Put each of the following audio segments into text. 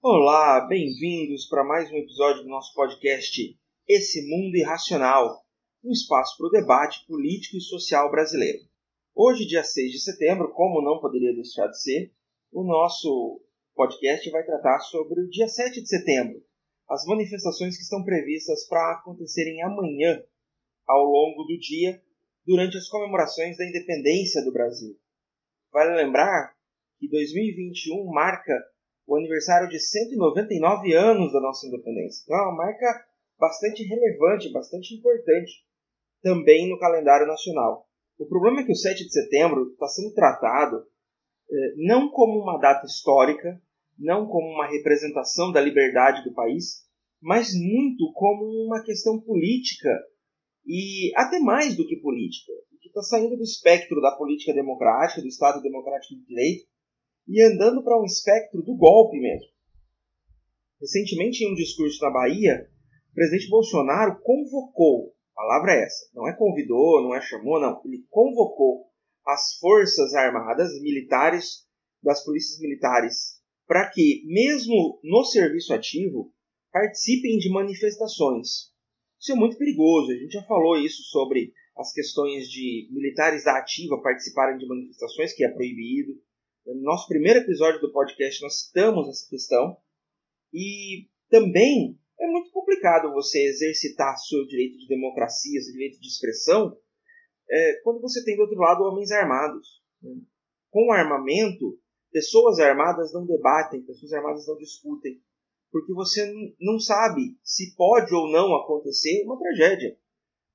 Olá, bem-vindos para mais um episódio do nosso podcast Esse Mundo Irracional, um espaço para o debate político e social brasileiro. Hoje, dia 6 de setembro, como não poderia deixar de ser, o nosso podcast vai tratar sobre o dia 7 de setembro, as manifestações que estão previstas para acontecerem amanhã, ao longo do dia, durante as comemorações da independência do Brasil. Vale lembrar que 2021 marca o aniversário de 199 anos da nossa independência. Então é uma marca bastante relevante, bastante importante também no calendário nacional. O problema é que o 7 de setembro está sendo tratado eh, não como uma data histórica, não como uma representação da liberdade do país, mas muito como uma questão política e até mais do que política, que está saindo do espectro da política democrática, do Estado democrático de direito, e andando para um espectro do golpe mesmo. Recentemente, em um discurso na Bahia, o presidente Bolsonaro convocou, palavra é essa, não é convidou, não é chamou, não, ele convocou as forças armadas militares das polícias militares para que, mesmo no serviço ativo, participem de manifestações. Isso é muito perigoso, a gente já falou isso sobre as questões de militares da ativa participarem de manifestações, que é proibido, no nosso primeiro episódio do podcast, nós citamos essa questão. E também é muito complicado você exercitar seu direito de democracia, seu direito de expressão, é, quando você tem do outro lado homens armados. Com armamento, pessoas armadas não debatem, pessoas armadas não discutem, porque você não sabe se pode ou não acontecer uma tragédia.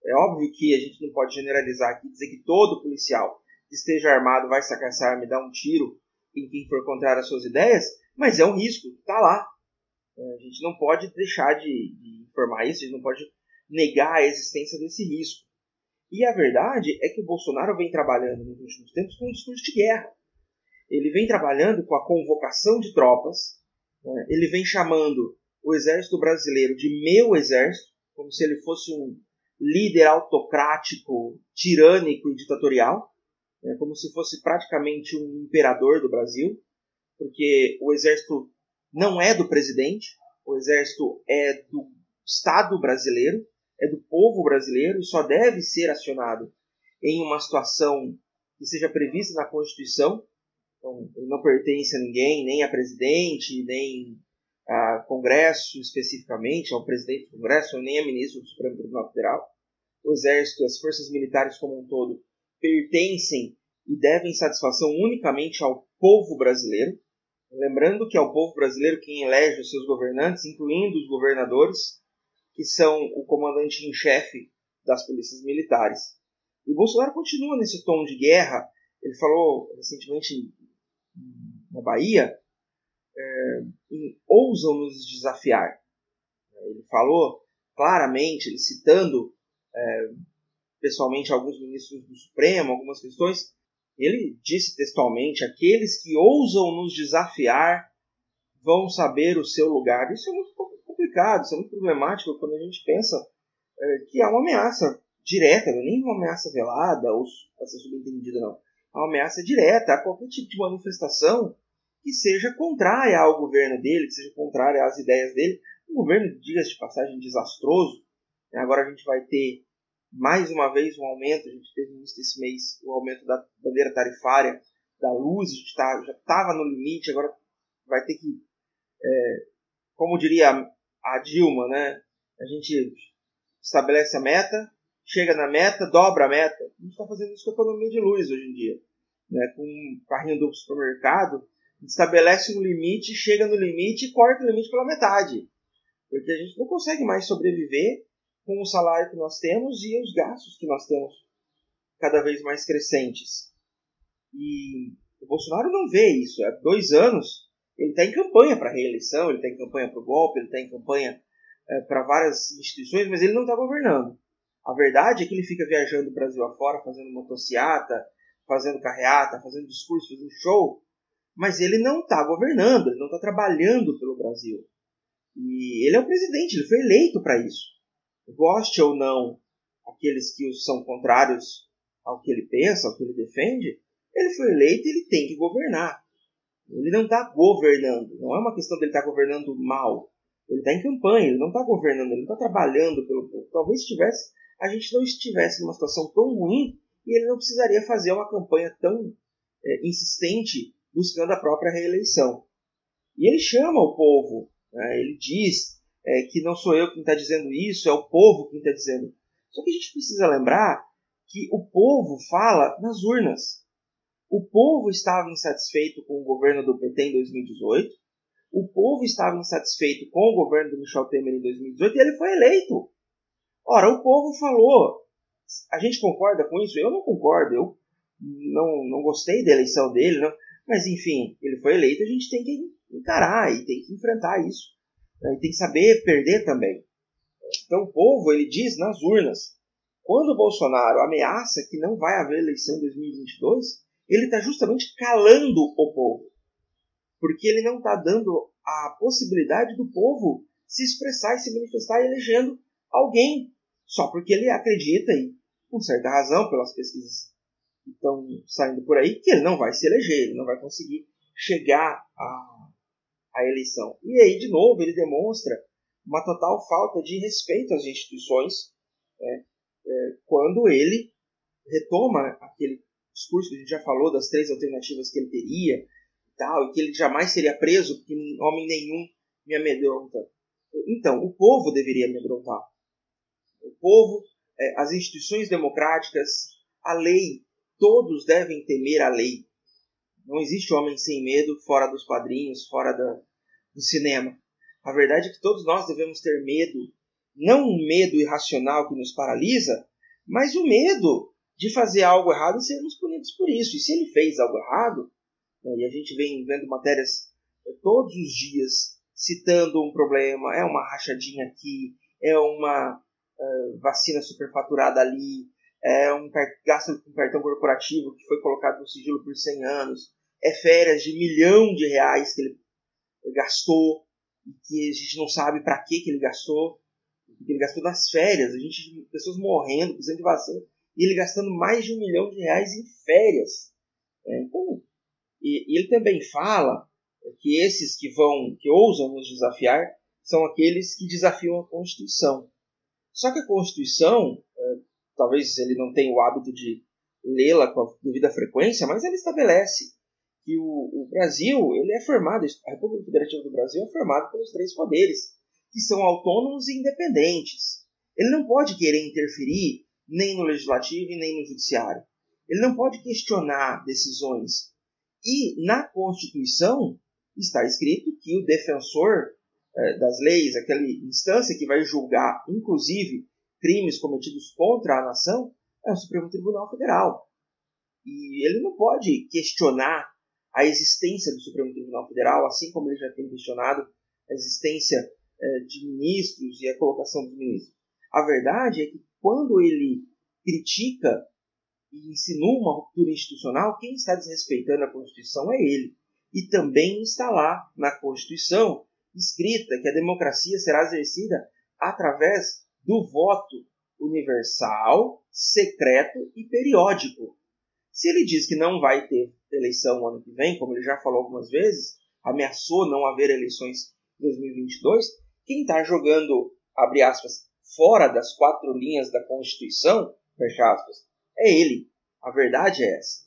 É óbvio que a gente não pode generalizar aqui, dizer que todo policial que esteja armado vai sacar essa arma e dar um tiro em quem for contrário às suas ideias, mas é um risco, está lá. É, a gente não pode deixar de, de informar isso, a gente não pode negar a existência desse risco. E a verdade é que o Bolsonaro vem trabalhando nos últimos tempos com um discurso de guerra. Ele vem trabalhando com a convocação de tropas, né? ele vem chamando o exército brasileiro de meu exército, como se ele fosse um líder autocrático, tirânico e ditatorial é como se fosse praticamente um imperador do Brasil, porque o exército não é do presidente, o exército é do Estado brasileiro, é do povo brasileiro e só deve ser acionado em uma situação que seja prevista na Constituição. Então, ele não pertence a ninguém, nem a presidente, nem a Congresso especificamente, ao presidente do Congresso, nem a ministro do Supremo Tribunal Federal. O Exército, as forças militares como um todo, pertencem e devem satisfação unicamente ao povo brasileiro. Lembrando que é o povo brasileiro quem elege os seus governantes, incluindo os governadores, que são o comandante em chefe das polícias militares. E Bolsonaro continua nesse tom de guerra. Ele falou recentemente na Bahia, é, em, ousam nos desafiar. Ele falou claramente, ele citando é, pessoalmente alguns ministros do Supremo, algumas questões, ele disse textualmente: aqueles que ousam nos desafiar vão saber o seu lugar. Isso é muito complicado, isso é muito problemático quando a gente pensa é, que há uma ameaça direta, é nem uma ameaça velada ou para ser subentendida, não. Há uma ameaça direta a qualquer tipo de manifestação que seja contrária ao governo dele, que seja contrária às ideias dele. Um governo, diga-se de passagem, desastroso. Agora a gente vai ter mais uma vez um aumento, a gente teve no início mês o aumento da bandeira tarifária da luz, a gente tá, já estava no limite, agora vai ter que, é, como diria a Dilma, né? A gente estabelece a meta, chega na meta, dobra a meta. A gente está fazendo isso com a economia de luz hoje em dia. Né? Com um carrinho do supermercado, estabelece um limite, chega no limite e corta o limite pela metade. Porque a gente não consegue mais sobreviver com o salário que nós temos e os gastos que nós temos cada vez mais crescentes. E o Bolsonaro não vê isso. Há dois anos ele está em campanha para a reeleição, ele está em campanha para o golpe, ele está em campanha é, para várias instituições, mas ele não está governando. A verdade é que ele fica viajando o Brasil afora, fazendo motociata, fazendo carreata, fazendo discurso, fazendo show, mas ele não está governando, ele não está trabalhando pelo Brasil. E ele é o presidente, ele foi eleito para isso goste ou não aqueles que são contrários ao que ele pensa, ao que ele defende, ele foi eleito e ele tem que governar. Ele não está governando. Não é uma questão dele estar tá governando mal. Ele está em campanha, ele não está governando, ele não está trabalhando pelo povo. Talvez estivesse, a gente não estivesse numa situação tão ruim e ele não precisaria fazer uma campanha tão é, insistente buscando a própria reeleição. E ele chama o povo, né? ele diz é, que não sou eu quem está dizendo isso, é o povo quem está dizendo. Só que a gente precisa lembrar que o povo fala nas urnas. O povo estava insatisfeito com o governo do PT em 2018, o povo estava insatisfeito com o governo do Michel Temer em 2018 e ele foi eleito. Ora, o povo falou. A gente concorda com isso? Eu não concordo. Eu não, não gostei da eleição dele, não. mas enfim, ele foi eleito. A gente tem que encarar e tem que enfrentar isso. E tem que saber perder também. Então o povo ele diz nas urnas: quando o Bolsonaro ameaça que não vai haver eleição em 2022, ele está justamente calando o povo. Porque ele não está dando a possibilidade do povo se expressar e se manifestar elegendo alguém. Só porque ele acredita, e com certa razão, pelas pesquisas que estão saindo por aí, que ele não vai se eleger, ele não vai conseguir chegar à, à eleição. E aí, de novo, ele demonstra uma total falta de respeito às instituições né, é, quando ele retoma aquele discurso que a gente já falou das três alternativas que ele teria e tal, e que ele jamais seria preso porque homem nenhum me amedronta. Então, o povo deveria amedrontar. O povo, é, as instituições democráticas, a lei, todos devem temer a lei. Não existe homem sem medo fora dos quadrinhos, fora da, do cinema. A verdade é que todos nós devemos ter medo, não um medo irracional que nos paralisa, mas o medo de fazer algo errado e sermos punidos por isso. E se ele fez algo errado, né, e a gente vem vendo matérias é, todos os dias citando um problema, é uma rachadinha aqui, é uma uh, vacina superfaturada ali, é um gasto com cartão corporativo que foi colocado no sigilo por 100 anos, é férias de milhão de reais que ele gastou e que a gente não sabe para que que ele gastou, porque ele gastou nas férias, a gente pessoas morrendo, precisando de vacina e ele gastando mais de um milhão de reais em férias. É, então, e, e, ele também fala que esses que vão, que ousam nos desafiar, são aqueles que desafiam a Constituição. Só que a Constituição, talvez ele não tenha o hábito de lê-la com a devida frequência, mas ela estabelece que o, o, Brasil ele é formado, a República Federativa do Brasil é formada pelos três poderes, que são autônomos e independentes. Ele não pode querer interferir nem no legislativo e nem no judiciário. Ele não pode questionar decisões. E na Constituição está escrito que o defensor eh, das leis, aquela instância que vai julgar, inclusive, crimes cometidos contra a nação, é o Supremo Tribunal Federal. E ele não pode questionar a existência do Supremo Tribunal Federal, assim como ele já tem questionado a existência eh, de ministros e a colocação dos ministros. A verdade é que quando ele critica e insinua uma ruptura institucional, quem está desrespeitando a Constituição é ele. E também está lá na Constituição escrita que a democracia será exercida através do voto universal, secreto e periódico. Se ele diz que não vai ter eleição no ano que vem, como ele já falou algumas vezes, ameaçou não haver eleições em 2022, quem está jogando, abre aspas, fora das quatro linhas da Constituição, fecha aspas, é ele. A verdade é essa.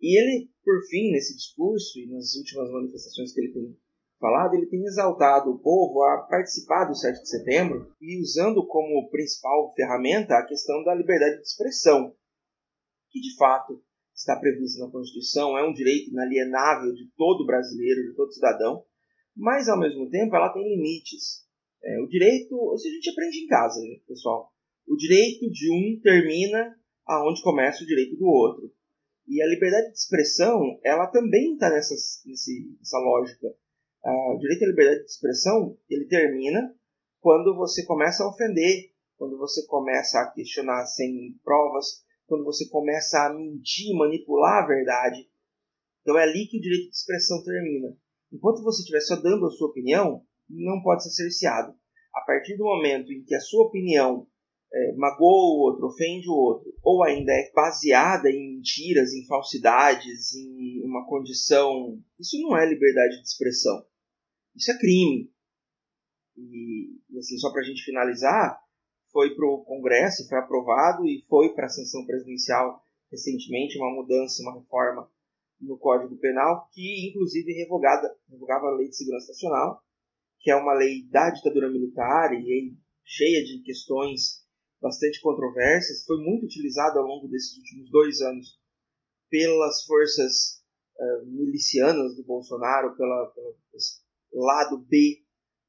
E ele, por fim, nesse discurso e nas últimas manifestações que ele tem falado, ele tem exaltado o povo a participar do 7 de setembro e usando como principal ferramenta a questão da liberdade de expressão, que de fato está prevista na Constituição, é um direito inalienável de todo brasileiro, de todo cidadão, mas ao mesmo tempo ela tem limites. É, o direito, isso a gente aprende em casa, pessoal. O direito de um termina aonde começa o direito do outro. E a liberdade de expressão, ela também está nessa, nessa lógica. O direito à liberdade de expressão, ele termina quando você começa a ofender, quando você começa a questionar sem provas, quando você começa a mentir, manipular a verdade. Então é ali que o direito de expressão termina. Enquanto você estiver só dando a sua opinião, não pode ser cerceado. A partir do momento em que a sua opinião é, magoa o outro, ofende o outro, ou ainda é baseada em mentiras, em falsidades, em uma condição. Isso não é liberdade de expressão. Isso é crime. E, assim, só para a gente finalizar, foi para o Congresso, foi aprovado e foi para a sanção presidencial recentemente uma mudança, uma reforma no Código Penal que, inclusive, revogada, revogava a Lei de Segurança Nacional, que é uma lei da ditadura militar e cheia de questões bastante controversas, foi muito utilizado ao longo desses últimos dois anos pelas forças uh, milicianas do Bolsonaro, pela, pelo lado B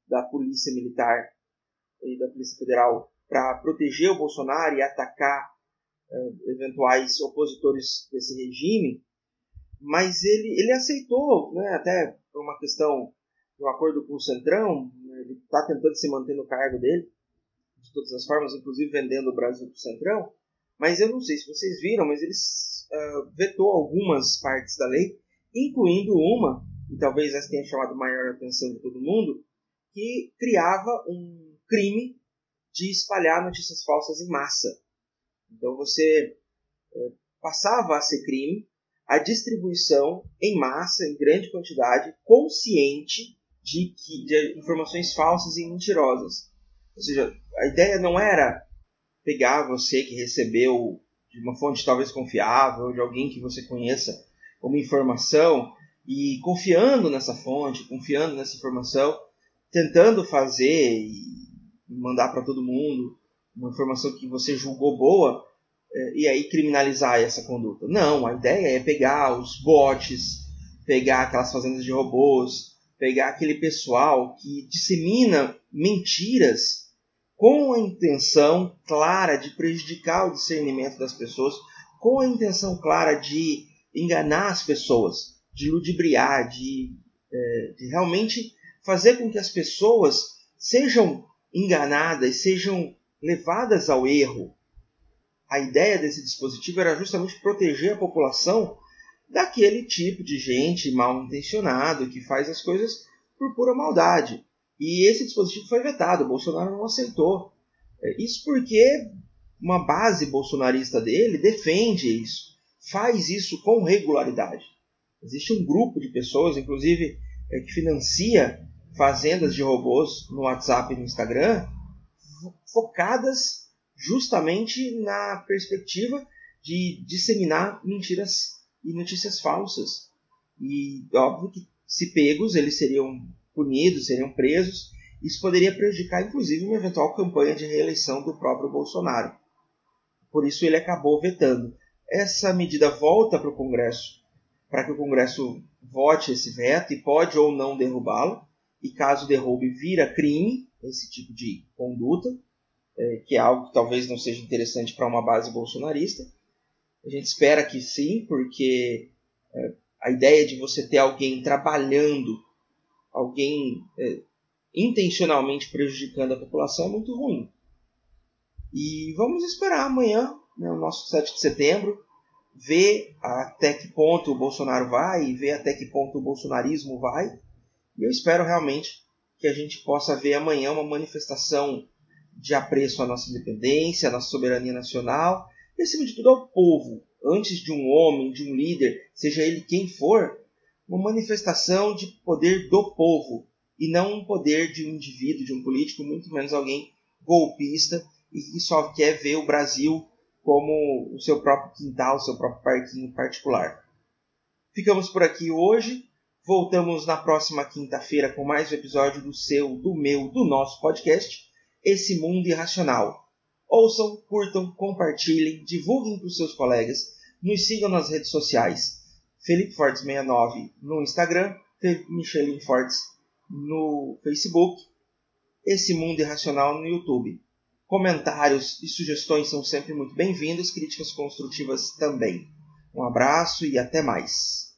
da polícia militar e da polícia federal para proteger o Bolsonaro e atacar uh, eventuais opositores desse regime, mas ele, ele aceitou, né, até por uma questão de um acordo com o Centrão, né, ele está tentando se manter no cargo dele, de todas as formas, inclusive vendendo o Brasil para o Centrão. Mas eu não sei se vocês viram, mas eles uh, vetou algumas partes da lei, incluindo uma, e talvez essa tenha chamado maior atenção de todo mundo, que criava um crime de espalhar notícias falsas em massa. Então você uh, passava a ser crime a distribuição em massa, em grande quantidade, consciente de, que, de informações falsas e mentirosas. Ou seja, a ideia não era pegar você que recebeu de uma fonte talvez confiável, de alguém que você conheça, uma informação e confiando nessa fonte, confiando nessa informação, tentando fazer e mandar para todo mundo uma informação que você julgou boa é, e aí criminalizar essa conduta. Não, a ideia é pegar os bots, pegar aquelas fazendas de robôs, pegar aquele pessoal que dissemina mentiras com a intenção clara de prejudicar o discernimento das pessoas, com a intenção clara de enganar as pessoas, de ludibriar, de, é, de realmente fazer com que as pessoas sejam enganadas, sejam levadas ao erro. A ideia desse dispositivo era justamente proteger a população daquele tipo de gente mal intencionado que faz as coisas por pura maldade. E esse dispositivo foi vetado, o Bolsonaro não aceitou. É, isso porque uma base bolsonarista dele defende isso, faz isso com regularidade. Existe um grupo de pessoas, inclusive, é, que financia fazendas de robôs no WhatsApp e no Instagram, focadas justamente na perspectiva de disseminar mentiras e notícias falsas. E óbvio que, se pegos, eles seriam punidos, seriam presos. Isso poderia prejudicar, inclusive, uma eventual campanha de reeleição do próprio Bolsonaro. Por isso, ele acabou vetando. Essa medida volta para o Congresso, para que o Congresso vote esse veto e pode ou não derrubá-lo. E caso derrube, vira crime esse tipo de conduta, é, que é algo que talvez não seja interessante para uma base bolsonarista. A gente espera que sim, porque é, a ideia de você ter alguém trabalhando alguém é, intencionalmente prejudicando a população é muito ruim. E vamos esperar amanhã, né, o nosso 7 de setembro, ver até que ponto o Bolsonaro vai ver até que ponto o bolsonarismo vai. E eu espero realmente que a gente possa ver amanhã uma manifestação de apreço à nossa independência, à nossa soberania nacional e, acima de tudo, ao povo. Antes de um homem, de um líder, seja ele quem for, uma manifestação de poder do povo e não um poder de um indivíduo, de um político, muito menos alguém golpista e que só quer ver o Brasil como o seu próprio quintal, o seu próprio parquinho particular. Ficamos por aqui hoje. Voltamos na próxima quinta-feira com mais um episódio do seu, do meu, do nosso podcast, Esse Mundo Irracional. Ouçam, curtam, compartilhem, divulguem para os seus colegas, nos sigam nas redes sociais Felipe Fortes 69 no Instagram, Michelin Fortes no Facebook, Esse Mundo Irracional no YouTube. Comentários e sugestões são sempre muito bem-vindos, críticas construtivas também. Um abraço e até mais.